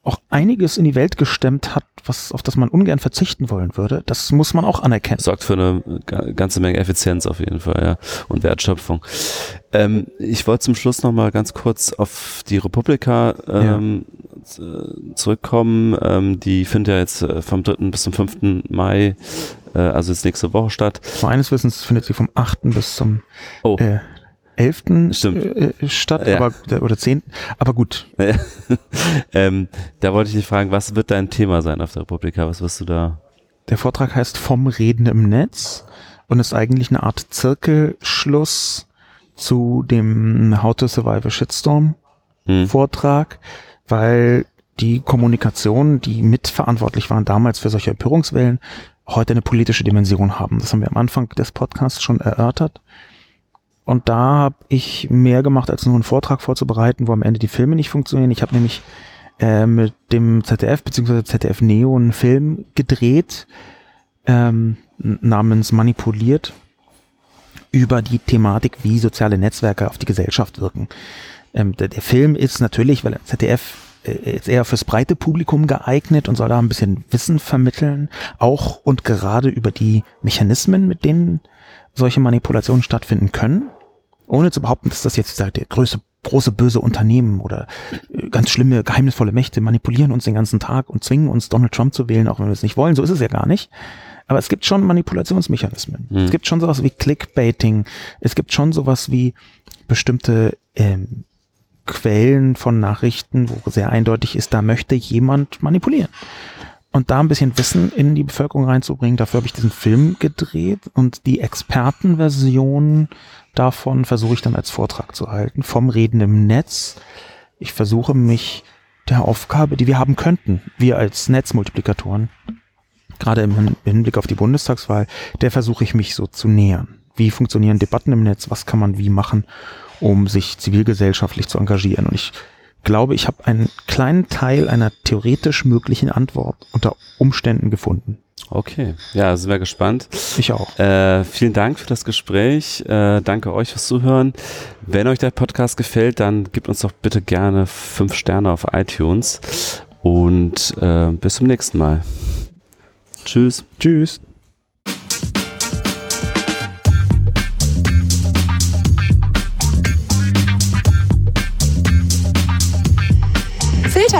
auch einiges in die Welt gestemmt hat, was, auf das man ungern verzichten wollen würde, das muss man auch anerkennen. sorgt für eine ga- ganze Menge Effizienz auf jeden Fall, ja, und Wertschöpfung. Ähm, ich wollte zum Schluss noch mal ganz kurz auf die Republika ähm, z- zurückkommen. Ähm, die findet ja jetzt äh, vom 3. bis zum 5. Mai, äh, also jetzt nächste Woche statt. Meines Wissens findet sie vom 8. bis zum Oh, äh, 11. Stimmt. Äh, statt, Ja. aber, oder 10. Aber gut, (laughs) ähm, da wollte ich dich fragen, was wird dein Thema sein auf der Republika? Was wirst du da? Der Vortrag heißt Vom Reden im Netz und ist eigentlich eine Art Zirkelschluss zu dem How to Survive a Shitstorm Hm? Vortrag, weil die Kommunikation, die mitverantwortlich waren damals für solche Empörungswellen, heute eine politische Dimension haben. Das haben wir am Anfang des Podcasts schon erörtert. Und da habe ich mehr gemacht, als nur einen Vortrag vorzubereiten, wo am Ende die Filme nicht funktionieren. Ich habe nämlich äh, mit dem ZDF bzw. ZDF Neo einen Film gedreht, ähm, namens Manipuliert über die Thematik, wie soziale Netzwerke auf die Gesellschaft wirken. Ähm, der, der, Film ist natürlich, weil ZDF äh, ist eher fürs breite Publikum geeignet und soll da ein bisschen Wissen vermitteln, auch und gerade über die Mechanismen, mit denen solche Manipulationen stattfinden können, ohne zu behaupten, dass das jetzt der größte große böse Unternehmen oder äh, ganz schlimme geheimnisvolle Mächte manipulieren uns den ganzen Tag und zwingen uns Donald Trump zu wählen, auch wenn wir es nicht wollen. So ist es ja gar nicht. Aber es gibt schon Manipulationsmechanismen. Mhm. Es gibt schon sowas wie Clickbaiting. Es gibt schon sowas wie bestimmte ähm, Quellen von Nachrichten, wo sehr eindeutig ist, da möchte jemand manipulieren. Und da ein bisschen Wissen in die Bevölkerung reinzubringen, dafür habe ich diesen Film gedreht und die Expertenversion davon versuche ich dann als Vortrag zu halten, vom Reden im Netz. Ich versuche mich der Aufgabe, die wir haben könnten, wir als Netzmultiplikatoren, gerade im Hinblick auf die Bundestagswahl, der versuche ich mich so zu nähern. Wie funktionieren Debatten im Netz? Was kann man wie machen, um sich zivilgesellschaftlich zu engagieren? Und ich glaube, ich habe einen kleinen Teil einer theoretisch möglichen Antwort unter Umständen gefunden. Okay, ja, sind wir gespannt. Ich auch. Äh, vielen Dank für das Gespräch. Äh, danke euch fürs Zuhören. Wenn euch der Podcast gefällt, dann gebt uns doch bitte gerne fünf Sterne auf iTunes und äh, bis zum nächsten Mal. Tschüss. Tschüss.